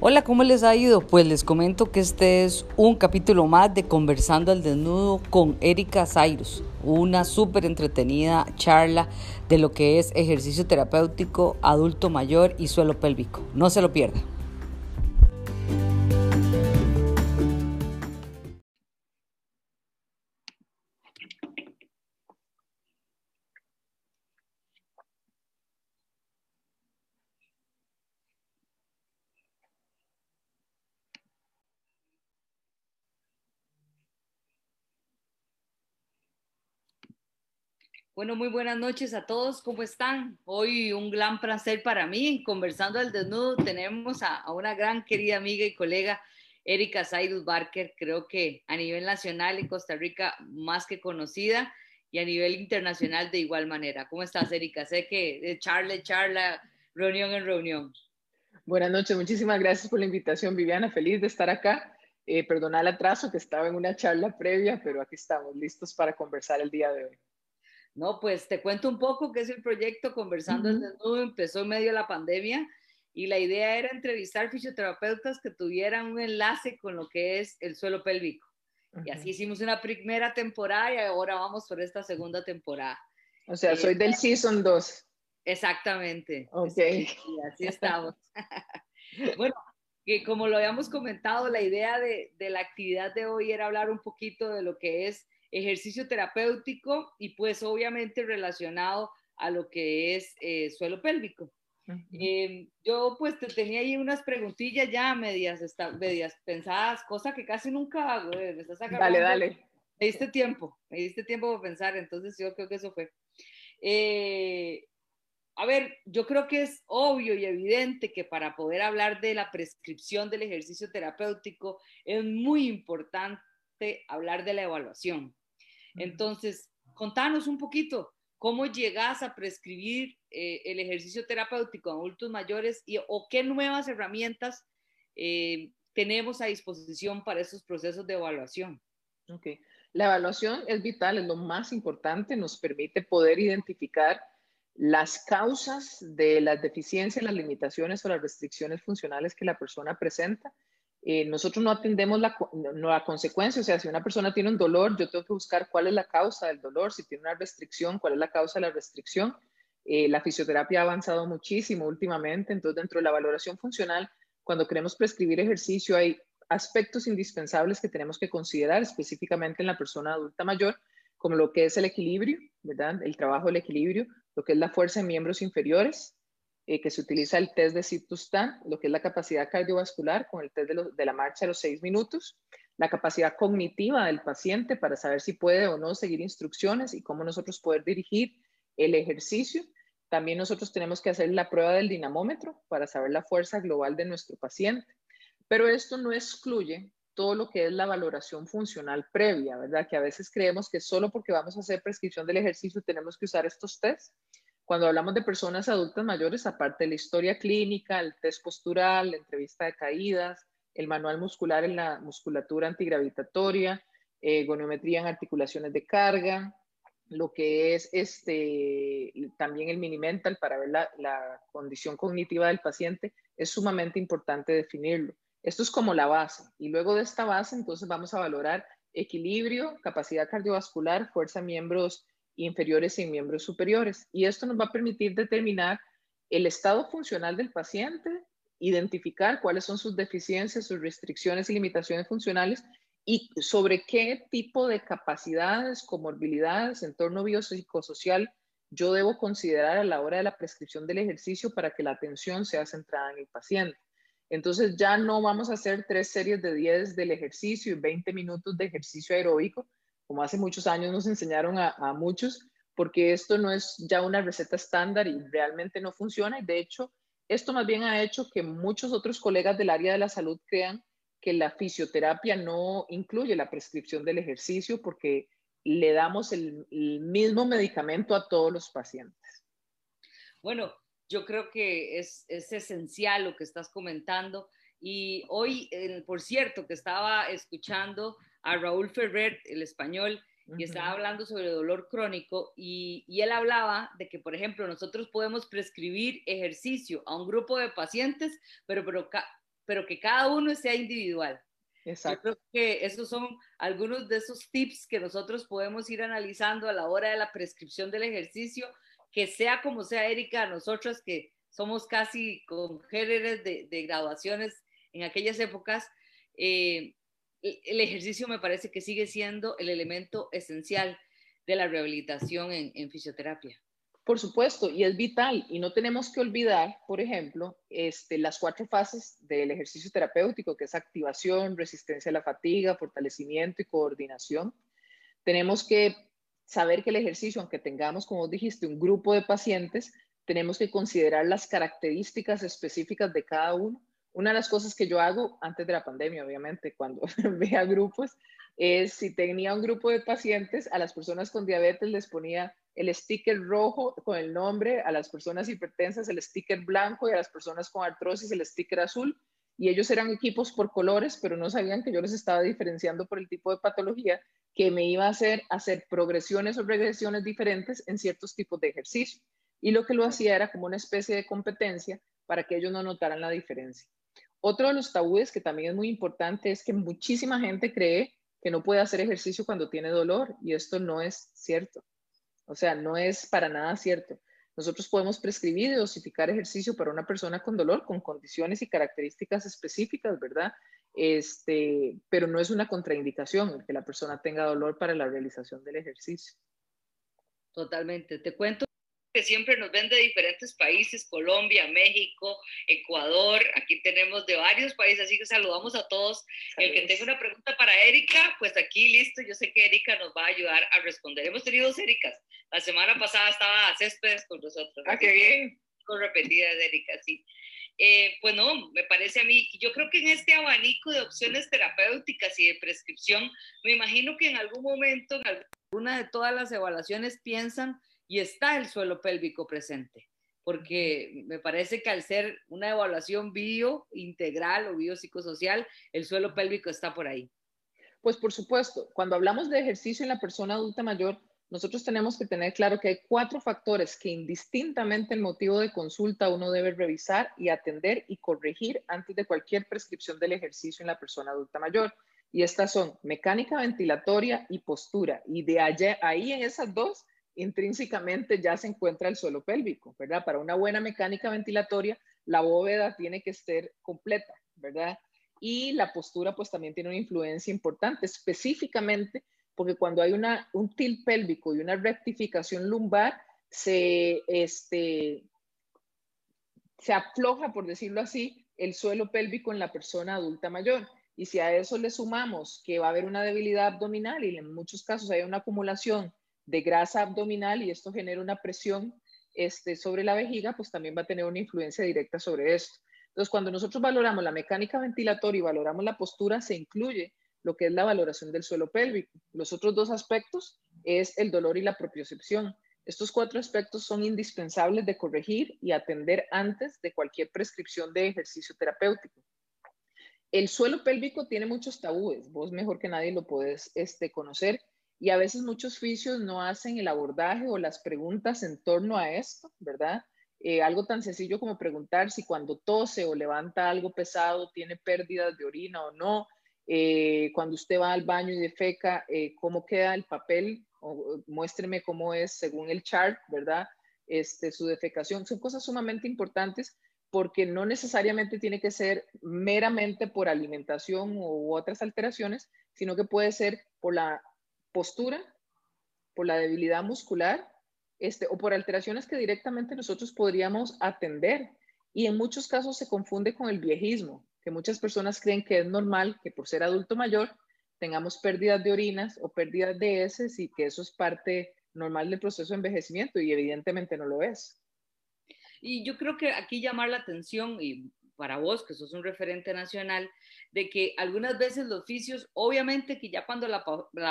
Hola, ¿cómo les ha ido? Pues les comento que este es un capítulo más de Conversando al Desnudo con Erika Cyrus, una súper entretenida charla de lo que es ejercicio terapéutico adulto mayor y suelo pélvico. No se lo pierda. Bueno, muy buenas noches a todos. ¿Cómo están? Hoy un gran placer para mí. Conversando al desnudo tenemos a, una gran querida amiga y colega, Erika Saidus Barker. Creo que a nivel nacional en Costa Rica más que conocida y a nivel internacional de igual manera. ¿Cómo estás, Erika? Sé que de charla charla, reunión en reunión. Buenas noches. Muchísimas gracias por la invitación, Viviana. Feliz de estar acá. Eh, perdona el atraso que estaba en una charla previa, pero aquí estamos listos para conversar el día de hoy. No, pues te cuento un poco qué es el proyecto Conversando el Desnudo. Empezó en medio de la pandemia y la idea era entrevistar fisioterapeutas que tuvieran un enlace con lo que es el suelo pélvico. Y así hicimos una primera temporada y ahora vamos por esta segunda temporada. O sea, soy del Season 2. Exactamente. Ok. Sí, así estamos. bueno, que como lo habíamos comentado, la idea de, de la actividad de hoy era hablar un poquito de lo que es ejercicio terapéutico y pues obviamente relacionado a lo que es eh, suelo pélvico. Em, yo pues te tenía ahí unas preguntillas ya medias, medias pensadas, cosa que casi nunca hago. Eh, me estás dale, dale. Me diste tiempo, me diste tiempo para pensar, entonces yo creo que eso fue. Eh, a ver, yo creo que es obvio y evidente que para poder hablar de la prescripción del ejercicio terapéutico es muy importante hablar de la evaluación. Entonces, contanos un poquito cómo llegas a prescribir eh, el ejercicio terapéutico a adultos mayores y, o qué nuevas herramientas eh, tenemos a disposición para esos procesos de evaluación. Ok, la evaluación es vital, es lo más importante, nos permite poder identificar las causas de las deficiencias, las limitaciones o las restricciones funcionales que la persona presenta eh, nosotros no atendemos la, la, consecuencia, o sea, si una persona tiene un dolor, yo tengo que buscar cuál es la causa del dolor, si tiene una restricción, cuál es la causa de la restricción. Eh, la fisioterapia ha avanzado muchísimo últimamente, entonces dentro de la valoración funcional, cuando queremos prescribir ejercicio, hay aspectos indispensables que tenemos que considerar específicamente en la persona adulta mayor, como lo que es el equilibrio, ¿verdad? El trabajo del equilibrio, lo que es la fuerza en miembros inferiores, eh, que se utiliza el test de Citustan, lo que es la capacidad cardiovascular con el test de, la marcha de los seis minutos, la capacidad cognitiva del paciente para saber si puede o no seguir instrucciones y cómo nosotros poder dirigir el ejercicio. También nosotros tenemos que hacer la prueba del dinamómetro para saber la fuerza global de nuestro paciente. Pero esto no excluye todo lo que es la valoración funcional previa, ¿verdad? Que a veces creemos que solo porque vamos a hacer prescripción del ejercicio tenemos que usar estos tests cuando hablamos de personas adultas mayores, aparte de la historia clínica, el test postural, la entrevista de caídas, el manual muscular en la musculatura antigravitatoria, eh, goniometría en articulaciones de carga, lo que es este, también el mini mental para ver la, condición cognitiva del paciente, es sumamente importante definirlo. Esto es como la base. Y luego de esta base, entonces vamos a valorar equilibrio, capacidad cardiovascular, fuerza miembros inferiores y miembros superiores. Y esto nos va a permitir determinar el estado funcional del paciente, identificar cuáles son sus deficiencias, sus restricciones y limitaciones funcionales y sobre qué tipo de capacidades, comorbilidades, entorno biopsicosocial yo debo considerar a la hora de la prescripción del ejercicio para que la atención sea centrada en el paciente. Entonces ya no vamos a hacer tres series de 10 del ejercicio y 20 minutos de ejercicio aeróbico, como hace muchos años nos enseñaron a, muchos, porque esto no es ya una receta estándar y realmente no funciona. Y de hecho, esto más bien ha hecho que muchos otros colegas del área de la salud crean que la fisioterapia no incluye la prescripción del ejercicio porque le damos el, mismo medicamento a todos los pacientes. Bueno, yo creo que es, es esencial lo que estás comentando. Y hoy, por cierto, que estaba escuchando a Raúl Ferrer, el español, y estaba hablando sobre dolor crónico y, él hablaba de que, por ejemplo, nosotros podemos prescribir ejercicio a un grupo de pacientes, pero, pero pero que cada uno sea individual. Exacto. Yo creo que esos son algunos de esos tips que nosotros podemos ir analizando a la hora de la prescripción del ejercicio, que sea como sea, Erika, nosotros que somos casi congéneres de, de graduaciones en aquellas épocas, eh, el ejercicio me parece que sigue siendo el elemento esencial de la rehabilitación en, fisioterapia. Por supuesto, y es vital. Y no tenemos que olvidar, por ejemplo, este, las cuatro fases del ejercicio terapéutico, que es activación, resistencia a la fatiga, fortalecimiento y coordinación. Tenemos que saber que el ejercicio, aunque tengamos, como dijiste, un grupo de pacientes, tenemos que considerar las características específicas de cada uno. Una de las cosas que yo hago antes de la pandemia, obviamente, cuando veía grupos, es si tenía un grupo de pacientes, a las personas con diabetes les ponía el sticker rojo con el nombre, a las personas hipertensas el sticker blanco y a las personas con artrosis el sticker azul. Y ellos eran equipos por colores, pero no sabían que yo les estaba diferenciando por el tipo de patología que me iba a hacer hacer progresiones o regresiones diferentes en ciertos tipos de ejercicio. Y lo que lo hacía era como una especie de competencia para que ellos no notaran la diferencia. Otro de los tabúes que también es muy importante es que muchísima gente cree que no puede hacer ejercicio cuando tiene dolor y esto no es cierto. O sea, no es para nada cierto. Nosotros podemos prescribir y dosificar ejercicio para una persona con dolor, con condiciones y características específicas, ¿verdad? Este, pero no es una contraindicación que la persona tenga dolor para la realización del ejercicio. Totalmente. Te cuento que siempre nos ven de diferentes países, Colombia, México, Ecuador, aquí tenemos de varios países, así que saludamos a todos. El que tenga una pregunta para Erika, pues aquí listo, yo sé que Erika nos va a ayudar a responder. Hemos tenido dos Ericas, la semana pasada estaba Céspedes con nosotros. Ah, qué bien. Con repetidas, Erika, sí. Eh, pues no, me parece a mí, yo creo que en este abanico de opciones terapéuticas y de prescripción, me imagino que en algún momento, en alguna de todas las evaluaciones piensan y está el suelo pélvico presente, porque me parece que al ser una evaluación bio integral o biopsicosocial, el suelo pélvico está por ahí. Pues por supuesto, cuando hablamos de ejercicio en la persona adulta mayor, nosotros tenemos que tener claro que hay cuatro factores que indistintamente el motivo de consulta uno debe revisar y atender y corregir antes de cualquier prescripción del ejercicio en la persona adulta mayor. Y estas son mecánica ventilatoria y postura. Y de allá, ahí en esas dos intrínsecamente ya se encuentra el suelo pélvico, ¿verdad? Para una buena mecánica ventilatoria, la bóveda tiene que estar completa, ¿verdad? Y la postura pues también tiene una influencia importante, específicamente porque cuando hay una, un tilt pélvico y una rectificación lumbar, se, este, se afloja, por decirlo así, el suelo pélvico en la persona adulta mayor. Y si a eso le sumamos que va a haber una debilidad abdominal y en muchos casos hay una acumulación de grasa abdominal y esto genera una presión este, sobre la vejiga, pues también va a tener una influencia directa sobre esto. Entonces, cuando nosotros valoramos la mecánica ventilatoria y valoramos la postura, se incluye lo que es la valoración del suelo pélvico. Los otros dos aspectos es el dolor y la propiocepción. Estos cuatro aspectos son indispensables de corregir y atender antes de cualquier prescripción de ejercicio terapéutico. El suelo pélvico tiene muchos tabúes, vos mejor que nadie lo puedes este, conocer, y a veces muchos fisios no hacen el abordaje o las preguntas en torno a esto, ¿verdad? Eh, algo tan sencillo como preguntar si cuando tose o levanta algo pesado tiene pérdidas de orina o no. Eh, cuando usted va al baño y defeca, eh, cómo queda el papel, o, muéstreme cómo es según el chart, ¿verdad? Este, su defecación. Son cosas sumamente importantes porque no necesariamente tiene que ser meramente por alimentación u otras alteraciones, sino que puede ser por la postura, por la debilidad muscular, este, o por alteraciones que directamente nosotros podríamos atender. Y en muchos casos se confunde con el viejismo, que muchas personas creen que es normal que por ser adulto mayor tengamos pérdidas de orinas o pérdidas de heces y que eso es parte normal del proceso de envejecimiento y evidentemente no lo es. Y yo creo que aquí llamar la atención, y para vos, que sos un referente nacional, de que algunas veces los fisios, obviamente que ya cuando la,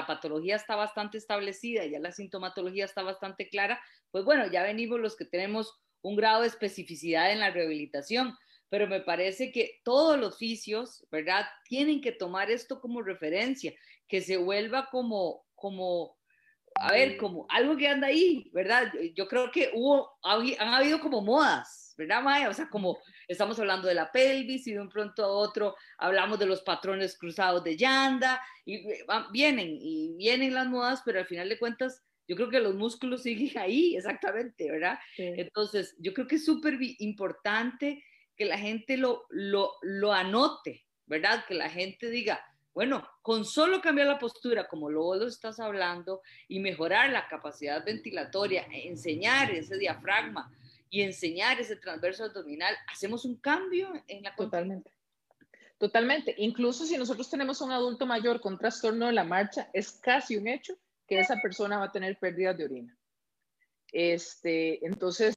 patología está bastante establecida, ya la sintomatología está bastante clara, pues bueno, ya venimos los que tenemos un grado de especificidad en la rehabilitación, pero me parece que todos los fisios, ¿verdad? Tienen que tomar esto como referencia, que se vuelva como, como, a ver, como algo que anda ahí, ¿verdad? Yo creo que hubo, han habido como modas, ¿verdad, Maya? O sea, como estamos hablando de la pelvis y de un pronto a otro hablamos de los patrones cruzados de Yanda y eh, vienen y vienen las modas, pero al final de cuentas yo creo que los músculos siguen ahí, exactamente, ¿verdad? Entonces, yo creo que es súper importante que la gente lo, lo, lo anote, ¿verdad? Que la gente diga, bueno, con solo cambiar la postura, como luego lo estás hablando, y mejorar la capacidad ventilatoria, enseñar ese diafragma y enseñar ese transverso abdominal, hacemos un cambio en la Totalmente. Totalmente. Incluso si nosotros tenemos un adulto mayor con trastorno de la marcha, es casi un hecho que esa persona va a tener pérdidas de orina. Este, entonces,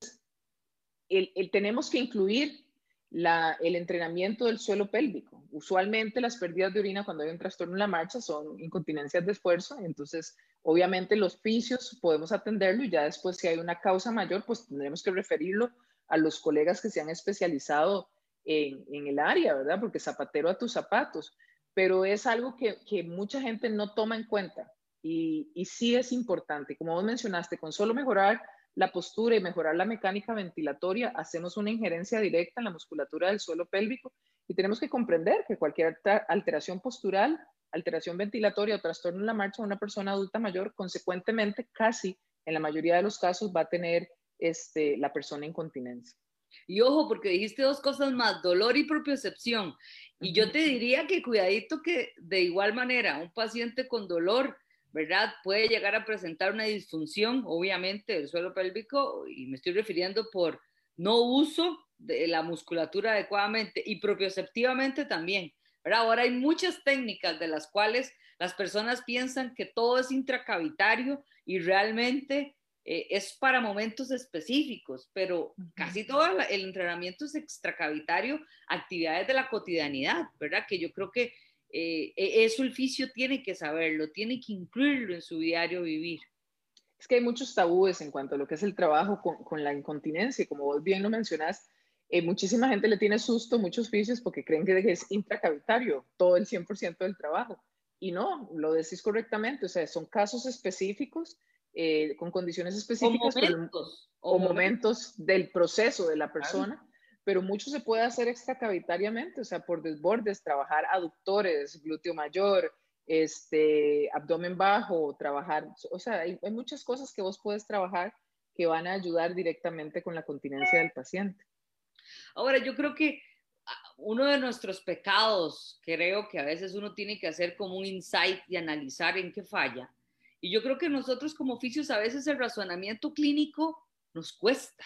el, tenemos que incluir el entrenamiento del suelo pélvico. Usualmente las pérdidas de orina cuando hay un trastorno en la marcha son incontinencias de esfuerzo, entonces obviamente los fisios podemos atenderlo y ya después si hay una causa mayor, pues tendremos que referirlo a los colegas que se han especializado en, el área, ¿verdad? Porque zapatero a tus zapatos, pero es algo que, mucha gente no toma en cuenta y, y sí es importante. Como vos mencionaste, con solo mejorar la postura y mejorar la mecánica ventilatoria, hacemos una injerencia directa en la musculatura del suelo pélvico y tenemos que comprender que cualquier alteración postural, alteración ventilatoria o trastorno en la marcha de una persona adulta mayor, consecuentemente, casi en la mayoría de los casos va a tener este, la persona incontinencia. Y ojo, porque dijiste dos cosas más, dolor y propiocepción. Y yo te diría que cuidadito que de igual manera un paciente con dolor ¿verdad? Puede llegar a presentar una disfunción, obviamente, del suelo pélvico, y me estoy refiriendo por no uso de la musculatura adecuadamente y propioceptivamente también. ¿verdad? Ahora hay muchas técnicas de las cuales las personas piensan que todo es intracavitario y realmente eh, es para momentos específicos, pero casi todo el entrenamiento es extracavitario, actividades de la cotidianidad, ¿verdad? Que yo creo que eh, e, eso el fisio tiene que saberlo, tiene que incluirlo en su diario vivir. Es que hay muchos tabúes en cuanto a lo que es el trabajo con, la incontinencia, como vos bien lo mencionás, eh, muchísima gente le tiene susto muchos fisios porque creen que es intracavitario todo el 100% del trabajo. Y no, lo decís correctamente, o sea, son casos específicos, eh, con condiciones específicas o momentos, del proceso de la persona pero mucho se puede hacer extracavitariamente, o sea, por desbordes, trabajar aductores, glúteo mayor, este, abdomen bajo, trabajar, o sea, hay, muchas cosas que vos puedes trabajar que van a ayudar directamente con la continencia del paciente. Ahora, yo creo que ah, uno de nuestros pecados, creo que a veces uno tiene que hacer como un insight y analizar en qué falla. Y yo creo que nosotros como oficios a veces el razonamiento clínico nos cuesta.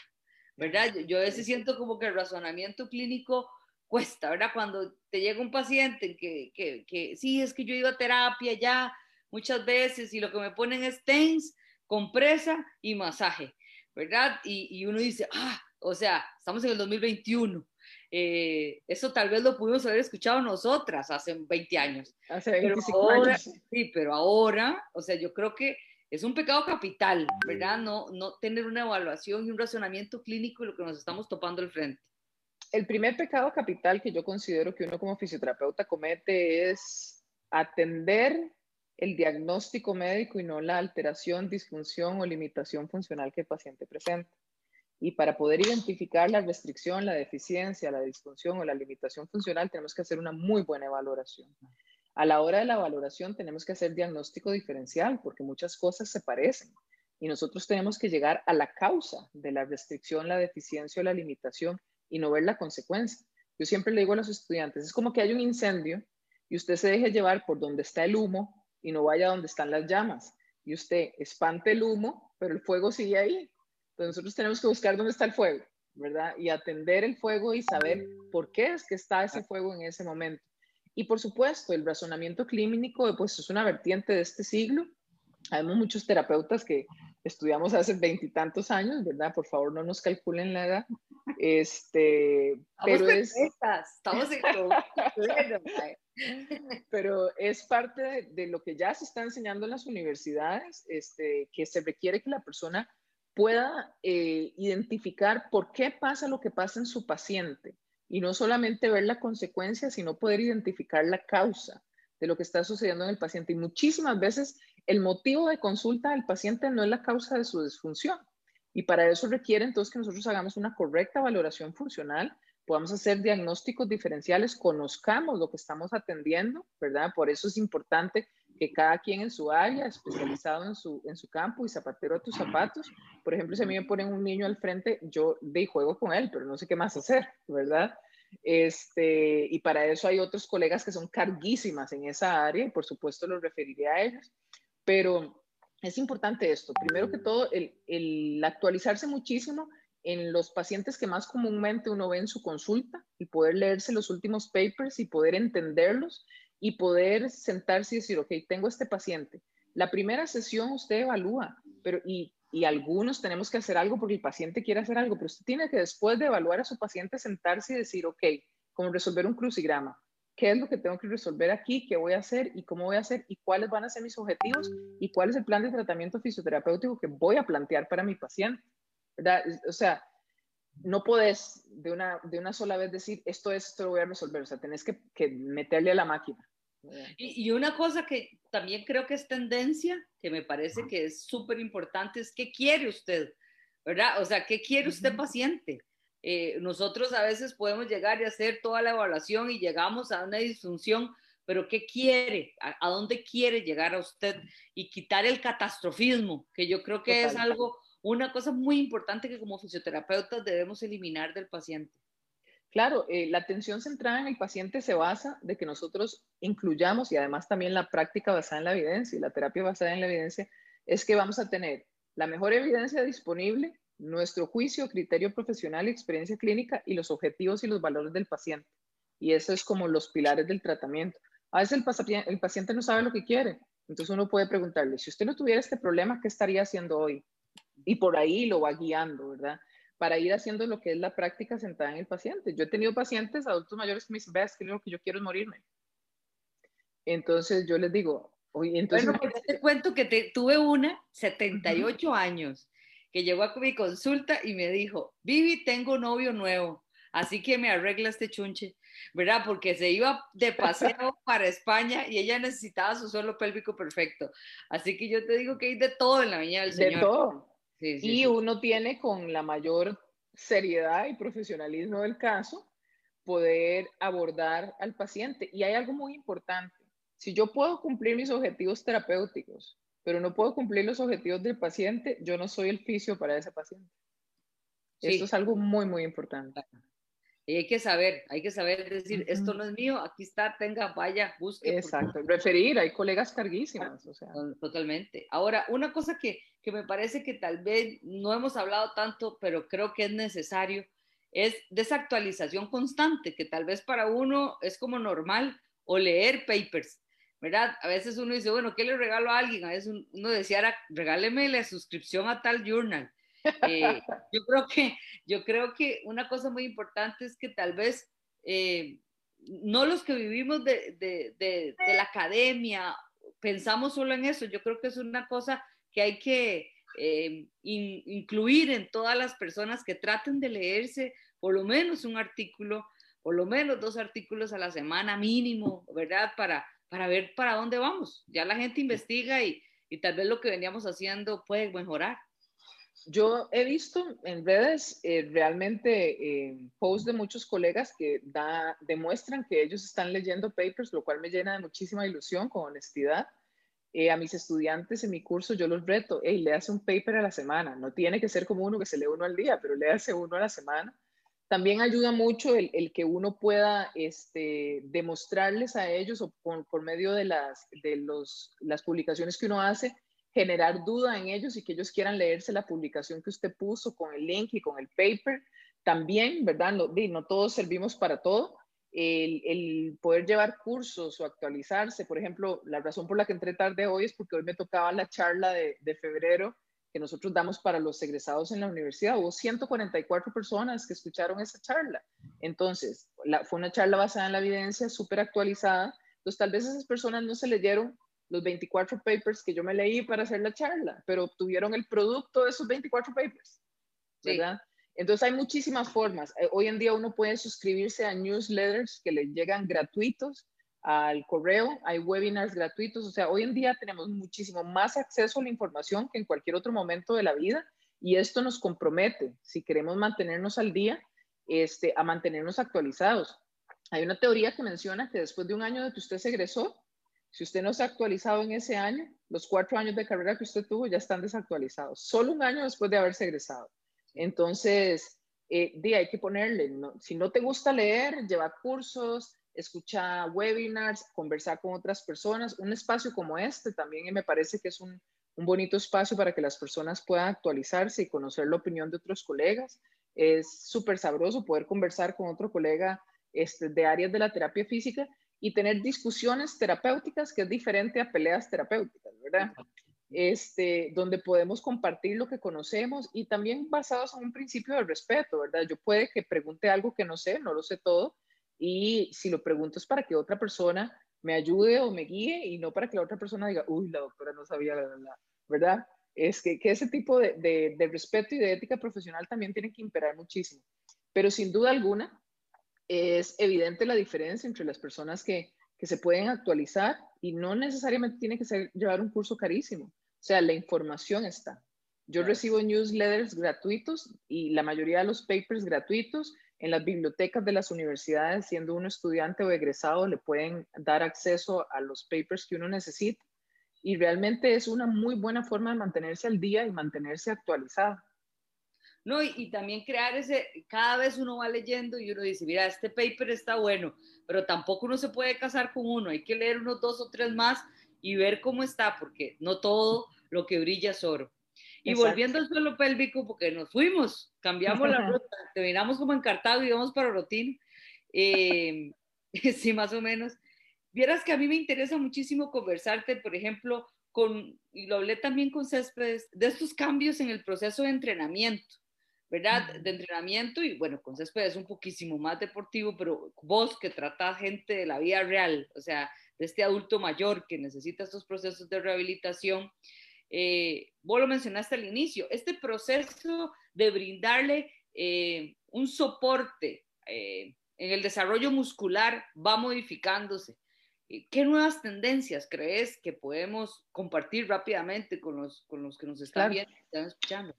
¿Verdad? Yo, a veces siento como que el razonamiento clínico cuesta, ¿verdad? Cuando te llega un paciente que, que, que sí, es que yo iba a terapia ya muchas veces y lo que me ponen es TENS, compresa y masaje, ¿verdad? Y, y uno dice, ah, o sea, estamos en el 2021. Eh, eso tal vez lo pudimos haber escuchado nosotras hace 20 años. Hace 25 años. Sí, pero ahora, o sea, yo creo que es un pecado capital, ¿verdad? No, no tener una evaluación y un razonamiento clínico de lo que nos estamos topando al frente. El primer pecado capital que yo considero que uno como fisioterapeuta comete es atender el diagnóstico médico y no la alteración, disfunción o limitación funcional que el paciente presenta. Y para poder identificar la restricción, la deficiencia, la disfunción o la limitación funcional, tenemos que hacer una muy buena evaluación. A la hora de la valoración tenemos que hacer diagnóstico diferencial porque muchas cosas se parecen y nosotros tenemos que llegar a la causa de la restricción, la deficiencia o la limitación y no ver la consecuencia. Yo siempre le digo a los estudiantes, es como que hay un incendio y usted se deje llevar por donde está el humo y no vaya donde están las llamas. Y usted espante el humo, pero el fuego sigue ahí. Entonces nosotros tenemos que buscar dónde está el fuego, ¿verdad? Y atender el fuego y saber por qué es que está ese fuego en ese momento. Y por supuesto, el razonamiento clínico pues, es una vertiente de este siglo. Hay muchos terapeutas que estudiamos hace veintitantos años, ¿verdad? Por favor, no nos calculen la edad. Este, pero es... Estamos en pero es parte de, lo que ya se está enseñando en las universidades, este, que se requiere que la persona pueda eh, identificar por qué pasa lo que pasa en su paciente y no solamente ver la consecuencia, sino poder identificar la causa de lo que está sucediendo en el paciente. Y muchísimas veces el motivo de consulta del paciente no es la causa de su disfunción, Y para eso requiere entonces que nosotros hagamos una correcta valoración funcional, podamos hacer diagnósticos diferenciales, conozcamos lo que estamos atendiendo, ¿verdad? Por eso es importante que cada quien en su área, especializado en su, en su campo y zapatero a tus zapatos. Por ejemplo, si a mí me ponen un niño al frente, yo de juego con él, pero no sé qué más hacer, ¿verdad? Este, y para eso hay otros colegas que son carguísimas en esa área y por supuesto los referiré a ellos. Pero es importante esto. Primero que todo, el, el actualizarse muchísimo en los pacientes que más comúnmente uno ve en su consulta y poder leerse los últimos papers y poder entenderlos y poder sentarse y decir, ok, tengo este paciente. La primera sesión usted evalúa, pero y, y algunos tenemos que hacer algo porque el paciente quiere hacer algo, pero usted tiene que después de evaluar a su paciente sentarse y decir, ok, como resolver un crucigrama, qué es lo que tengo que resolver aquí, qué voy a hacer y cómo voy a hacer y cuáles van a ser mis objetivos y cuál es el plan de tratamiento fisioterapéutico que voy a plantear para mi paciente. ¿verdad? O sea, no puedes de una, de una sola vez decir, esto, esto lo voy a resolver, o sea, tenés que, que meterle a la máquina. Y, una cosa que también creo que es tendencia, que me parece que es súper importante, es qué quiere usted, ¿verdad? O sea, ¿qué quiere usted paciente? Eh, nosotros a veces podemos llegar y hacer toda la evaluación y llegamos a una disfunción, pero ¿qué quiere? ¿A, dónde quiere llegar a usted? Y quitar el catastrofismo, que yo creo que es algo, una cosa muy importante que como fisioterapeutas debemos eliminar del paciente. Claro, eh, la atención centrada en el paciente se basa de que nosotros incluyamos y además también la práctica basada en la evidencia y la terapia basada en la evidencia es que vamos a tener la mejor evidencia disponible, nuestro juicio, criterio profesional experiencia clínica y los objetivos y los valores del paciente. Y eso es como los pilares del tratamiento. A veces el, el paciente no sabe lo que quiere, entonces uno puede preguntarle, si usted no tuviera este problema, ¿qué estaría haciendo hoy? Y por ahí lo va guiando, ¿verdad? Para ir haciendo lo que es la práctica sentada en el paciente. Yo he tenido pacientes adultos mayores que me dicen, ves, que lo que yo quiero es morirme. Entonces yo les digo, oye, entonces... Bueno, pues te cuento que te, tuve una, 78 años, que llegó a mi consulta y me dijo, Vivi, tengo novio nuevo, así que me arregla este chunche, ¿verdad? Porque se iba de paseo para España y ella necesitaba su suelo pélvico perfecto. Así que yo te digo que hay de todo en la viña del Señor. De todo y uno tiene con la mayor seriedad y profesionalismo del caso poder abordar al paciente. Y hay algo muy importante. Si yo puedo cumplir mis objetivos terapéuticos, pero no puedo cumplir los objetivos del paciente, yo no soy el fisio para ese paciente. Esto es algo muy, muy importante. Y hay que saber, hay que saber decir, esto no es mío, aquí está, tenga, vaya, busque. Exacto, referir, hay colegas carguísimas. O sea. Totalmente. Ahora, una cosa que, que me parece que tal vez no hemos hablado tanto, pero creo que es necesario, es desactualización constante, que tal vez para uno es como normal, o leer papers, ¿verdad? A veces uno dice, bueno, ¿qué le regalo a alguien? A veces uno decía, regáleme la suscripción a tal journal eh, yo, creo que, yo creo que una cosa muy importante es que tal vez eh, no los que vivimos de, de, de, la academia pensamos solo en eso. Yo creo que es una cosa que hay que eh, incluir en todas las personas que traten de leerse por lo menos un artículo, por lo menos dos artículos a la semana mínimo, ¿verdad? Para, para ver para dónde vamos. Ya la gente investiga y, y tal vez lo que veníamos haciendo puede mejorar. Yo he visto en redes eh, realmente eh, posts de muchos colegas que da, demuestran que ellos están leyendo papers, lo cual me llena de muchísima ilusión, con honestidad. Eh, a mis estudiantes en mi curso yo los reto, hey, léase un paper a la semana. No tiene que ser como uno que se lee uno al día, pero léase uno a la semana. También ayuda mucho el, el que uno pueda este, demostrarles a ellos o por, por medio de, las, de los, las publicaciones que uno hace, generar duda en ellos y que ellos quieran leerse la publicación que usted puso con el link y con el paper. También, ¿verdad? No, no todos servimos para todo. El, el, poder llevar cursos o actualizarse, por ejemplo, la razón por la que entré tarde hoy es porque hoy me tocaba la charla de, de febrero que nosotros damos para los egresados en la universidad. Hubo 144 personas que escucharon esa charla. Entonces, la, fue una charla basada en la evidencia, súper actualizada. Entonces, tal vez esas personas no se leyeron los 24 papers que yo me leí para hacer la charla, pero obtuvieron el producto de esos 24 papers, ¿verdad? Entonces hay muchísimas formas. Eh, hoy en día uno puede suscribirse a newsletters que le llegan gratuitos al correo, hay webinars gratuitos, o sea, hoy en día tenemos muchísimo más acceso a la información que en cualquier otro momento de la vida Y esto nos compromete, si queremos mantenernos al día, este, a mantenernos actualizados. Hay una teoría que menciona que después de un año de que usted se egresó, si usted no se ha actualizado en ese año, los cuatro años de carrera que usted tuvo ya están desactualizados, solo un año después de haberse egresado. Entonces, eh, hay que ponerle, si no te gusta leer, lleva cursos, escucha webinars, conversar con otras personas. Un espacio como este también me parece que es un, bonito espacio para que las personas puedan actualizarse y conocer la opinión de otros colegas. Es súper sabroso poder conversar con otro colega este, de áreas de la terapia física y tener discusiones terapéuticas que es diferente a peleas terapéuticas, ¿verdad? Este, donde podemos compartir lo que conocemos y también basados en un principio de respeto, ¿verdad? Yo puede que pregunte algo que no sé, no lo sé todo, y si lo pregunto es para que otra persona me ayude o me guíe y no para que la otra persona diga, uy, la doctora no sabía, la, ¿verdad? Es que, que ese tipo de, de, de, respeto y de ética profesional también tiene que imperar muchísimo. Pero sin duda alguna, es evidente la diferencia entre las personas que, que se pueden actualizar y no necesariamente tiene que ser llevar un curso carísimo. O sea, la información está. Yo recibo newsletters gratuitos y la mayoría de los papers gratuitos en las bibliotecas de las universidades, siendo uno estudiante o egresado, le pueden dar acceso a los papers que uno necesita. Y realmente es una muy buena forma de mantenerse al día y mantenerse actualizado. No, y, también crear ese, cada vez uno va leyendo y uno dice, mira, este paper está bueno, pero tampoco uno se puede casar con uno, hay que leer unos dos o tres más y ver cómo está, porque no todo lo que brilla es oro. Y volviendo al suelo pélvico, porque nos fuimos, cambiamos la ruta, terminamos como en Cartago y vamos para Rotín. Eh, sí, más o menos. Vieras que a mí me interesa muchísimo conversarte, por ejemplo, con, y lo hablé también con Céspedes, de estos cambios en el proceso de entrenamiento, ¿verdad? De entrenamiento y bueno, con Céspedes es un poquísimo más deportivo, pero vos que tratás gente de la vida real, o sea, de este adulto mayor que necesita estos procesos de rehabilitación, eh, vos lo mencionaste al inicio, este proceso de brindarle eh, un soporte eh, en el desarrollo muscular va modificándose. ¿Qué nuevas tendencias crees que podemos compartir rápidamente con los, con los que nos están viendo y están escuchando?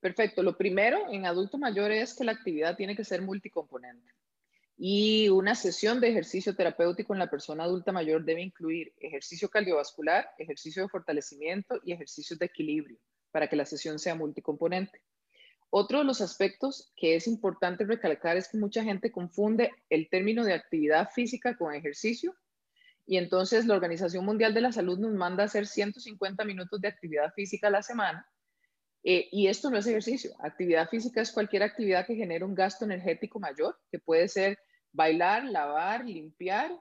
Perfecto. Lo primero en adulto mayor es que la actividad tiene que ser multicomponente. Y una sesión de ejercicio terapéutico en la persona adulta mayor debe incluir ejercicio cardiovascular, ejercicio de fortalecimiento y ejercicios de equilibrio para que la sesión sea multicomponente. Otro de los aspectos que es importante recalcar es que mucha gente confunde el término de actividad física con ejercicio y entonces la Organización Mundial de la Salud nos manda a hacer 150 minutos de actividad física a la semana eh, y esto no es ejercicio. Actividad física es cualquier actividad que genere un gasto energético mayor, que puede ser bailar, lavar, limpiar,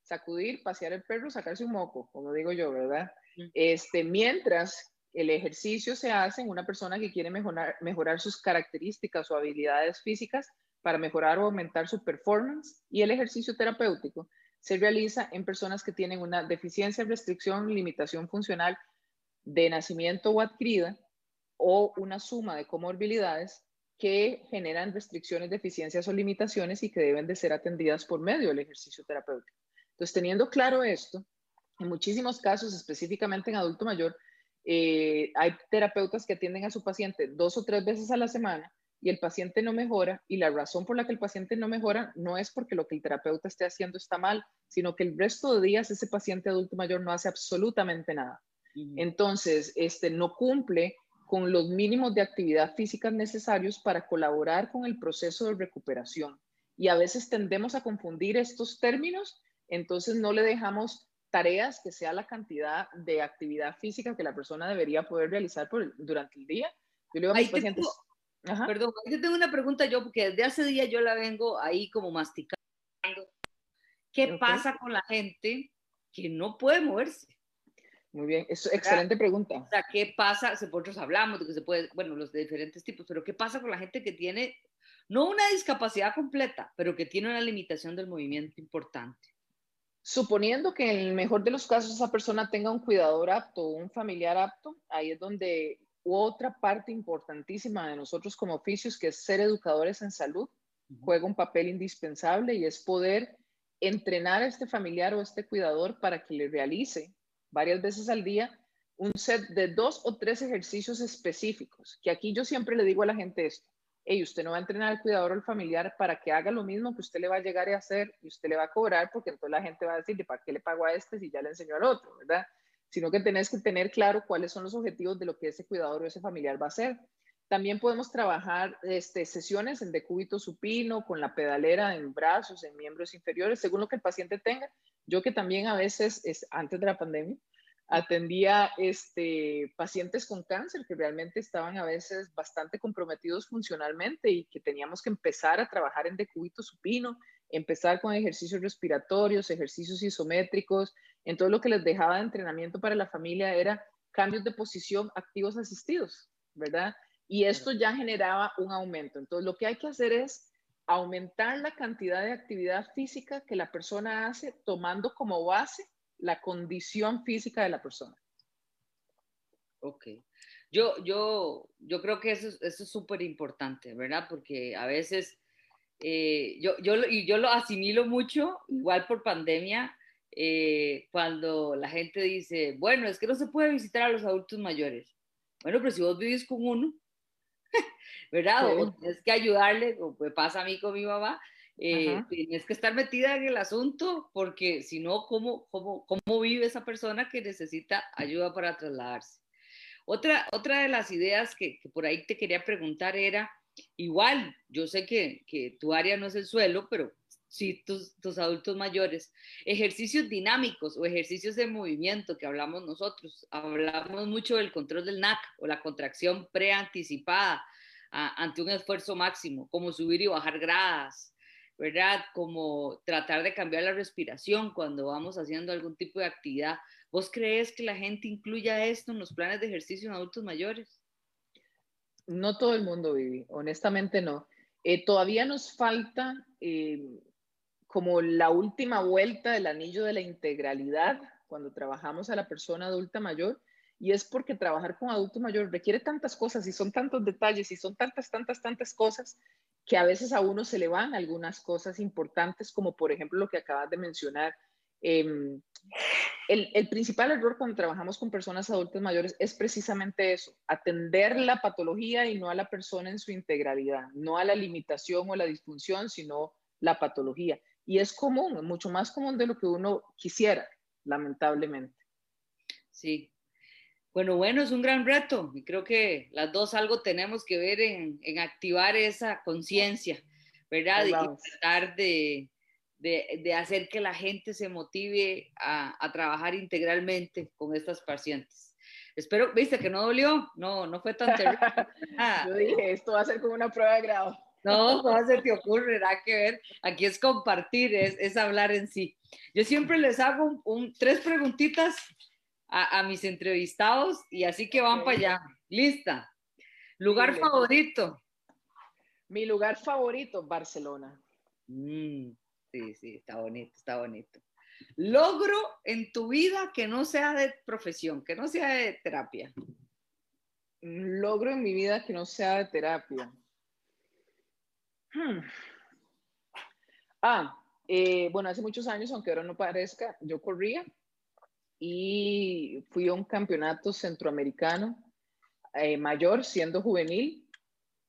sacudir, pasear el perro, sacarse un moco, como digo yo, ¿verdad? Este, mientras el ejercicio se hace en una persona que quiere mejorar, mejorar sus características o habilidades físicas para mejorar o aumentar su performance y el ejercicio terapéutico se realiza en personas que tienen una deficiencia, restricción, limitación funcional de nacimiento o adquirida o una suma de comorbilidades que generan restricciones, deficiencias o limitaciones y que deben de ser atendidas por medio del ejercicio terapéutico. Entonces, teniendo claro esto, en muchísimos casos, específicamente en adulto mayor, eh, hay terapeutas que atienden a su paciente dos o tres veces a la semana y el paciente no mejora y la razón por la que el paciente no mejora no es porque lo que el terapeuta esté haciendo está mal, sino que el resto de días ese paciente adulto mayor no hace absolutamente nada. Entonces, este no cumple con los mínimos de actividad física necesarios para colaborar con el proceso de recuperación. Y a veces tendemos a confundir estos términos, entonces no le dejamos tareas que sea la cantidad de actividad física que la persona debería poder realizar durante el día. Yo le digo a mis pacientes... Perdón, yo tengo una pregunta yo, porque desde hace días yo la vengo ahí como masticando. ¿Qué pasa con la gente que no puede moverse? Muy bien, es excelente pregunta. O sea, ¿qué pasa? Nosotros hablamos de que se puede, bueno, los de diferentes tipos, pero ¿qué pasa con la gente que tiene, no una discapacidad completa, pero que tiene una limitación del movimiento importante? Suponiendo que en el mejor de los casos esa persona tenga un cuidador apto un familiar apto, ahí es donde otra parte importantísima de nosotros como oficios, que es ser educadores en salud, juega un papel indispensable y es poder entrenar a este familiar o este cuidador para que le realice varias veces al día un set de dos o tres ejercicios específicos, que aquí yo siempre le digo a la gente esto, hey, usted no va a entrenar al cuidador o al familiar para que haga lo mismo que usted le va a llegar a hacer y usted le va a cobrar, porque entonces la gente va a decir, ¿para qué le pago a este si ya le enseñó al otro, verdad? Sino que tenés que tener claro cuáles son los objetivos de lo que ese cuidador o ese familiar va a hacer. También podemos trabajar este, sesiones en decúbito supino, con la pedalera en brazos, en miembros inferiores, según lo que el paciente tenga. Yo que también a veces, es, antes de la pandemia, atendía este, pacientes con cáncer que realmente estaban a veces bastante comprometidos funcionalmente y que teníamos que empezar a trabajar en decúbito supino, empezar con ejercicios respiratorios, ejercicios isométricos. En todo lo que les dejaba de entrenamiento para la familia era cambios de posición activos asistidos, ¿verdad? Y esto ya generaba un aumento. Entonces, lo que hay que hacer es aumentar la cantidad de actividad física que la persona hace tomando como base la condición física de la persona. Ok. Yo, yo, yo creo que eso, eso es súper importante, ¿verdad? Porque a veces eh, yo, yo, y yo lo asimilo mucho, igual por pandemia, eh, cuando la gente dice, bueno, es que no se puede visitar a los adultos mayores. Bueno, pero si vos vivís con uno, ¿verdad? O tienes que ayudarle, como me pasa a mí con mi mamá, eh, tienes que estar metida en el asunto porque si no, ¿cómo, cómo, ¿cómo vive esa persona que necesita ayuda para trasladarse? Otra, otra de las ideas que, por ahí te quería preguntar era, igual, yo sé que, que tu área no es el suelo, pero sí tus, tus, adultos mayores, ejercicios dinámicos o ejercicios de movimiento que hablamos nosotros. Hablamos mucho del control del NAC o la contracción preanticipada ante un esfuerzo máximo, como subir y bajar gradas, ¿verdad? Como tratar de cambiar la respiración cuando vamos haciendo algún tipo de actividad. ¿Vos crees que la gente incluya esto en los planes de ejercicio en adultos mayores? No todo el mundo, Vivi, honestamente no. Eh, todavía nos falta eh, como la última vuelta del anillo de la integralidad cuando trabajamos a la persona adulta mayor. Y es porque trabajar con adulto mayor requiere tantas cosas y son tantos detalles y son tantas, tantas, tantas cosas que a veces a uno se le van algunas cosas importantes, como por ejemplo lo que acabas de mencionar. Em, el, principal error cuando trabajamos con personas adultas mayores es precisamente eso, atender la patología y no a la persona en su integralidad, no a la limitación o la disfunción, sino la patología. Y es común, mucho más común de lo que uno quisiera, lamentablemente. Sí, bueno, bueno, es un gran reto y creo que las dos algo tenemos que ver en, activar esa conciencia, ¿verdad? Y tratar de, de, hacer que la gente se motive a, trabajar integralmente con estas pacientes. Espero, viste que no dolió, no, no fue tan terrible. Yo dije, esto va a ser como una prueba de grado. No, no se te ocurre, nada que ver. Aquí es compartir, es, es hablar en sí. Yo siempre les hago un, tres preguntitas a, mis entrevistados y así que van para allá. Lista. Lugar favorito. Mi lugar favorito, Barcelona. Mm, sí, sí, está bonito, está bonito. Logro en tu vida que no sea de profesión, que no sea de terapia. Logro en mi vida que no sea de terapia. Hmm. Ah, eh, bueno, hace muchos años, aunque ahora no parezca, yo corría y fui a un campeonato centroamericano eh, mayor siendo juvenil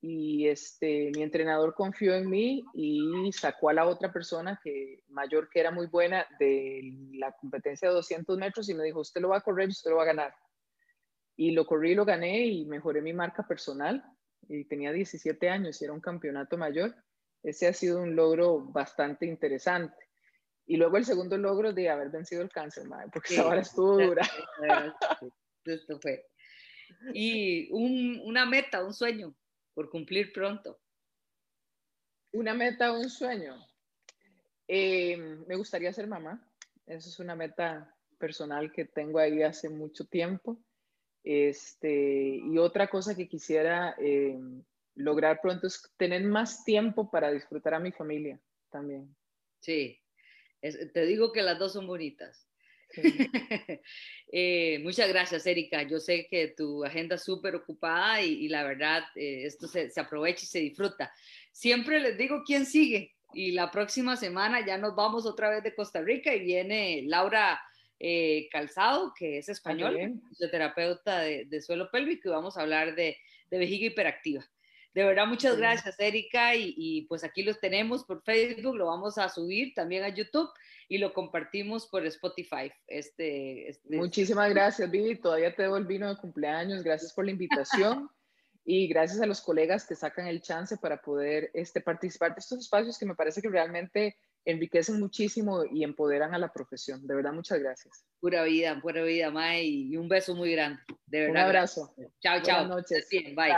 y este, mi entrenador confió en mí y sacó a la otra persona que mayor que era muy buena de la competencia de 200 metros y me dijo, usted lo va a correr, usted lo va a ganar. Y lo corrí, lo gané y mejoré mi marca personal. Y tenía 17 años y era un campeonato mayor. Ese ha sido un logro bastante interesante. Y luego el segundo logro de haber vencido el cáncer, madre, porque ahora estuvo dura. Esto fue. Y un, una meta, un sueño por cumplir pronto. Una meta, un sueño. Eh, me gustaría ser mamá. Eso es una meta personal que tengo ahí hace mucho tiempo. Este, y otra cosa que quisiera eh, lograr pronto es tener más tiempo para disfrutar a mi familia también. Sí, te digo que las dos son bonitas. Eh, muchas gracias, Erika. Yo sé que tu agenda es súper ocupada y, la verdad, eh, esto se, aprovecha y se disfruta. Siempre les digo quién sigue y la próxima semana ya nos vamos otra vez de Costa Rica y viene Laura eh, Calzado, que es español, fisioterapeuta de, de, suelo pélvico, y vamos a hablar de, de vejiga hiperactiva. De verdad, muchas gracias, Erika, y, y, pues aquí los tenemos por Facebook, lo vamos a subir también a YouTube y lo compartimos por Spotify. Este, este Muchísimas gracias, Vivi, todavía te debo el vino de cumpleaños, gracias por la invitación. y gracias a los colegas que sacan el chance para poder este, participar de estos espacios que me parece que realmente enriquecen muchísimo y empoderan a la profesión. De verdad, muchas gracias. Pura vida, pura vida, May, y un beso muy grande. De verdad. Un abrazo. Chao, chao. Buenas noches. Bien, bye.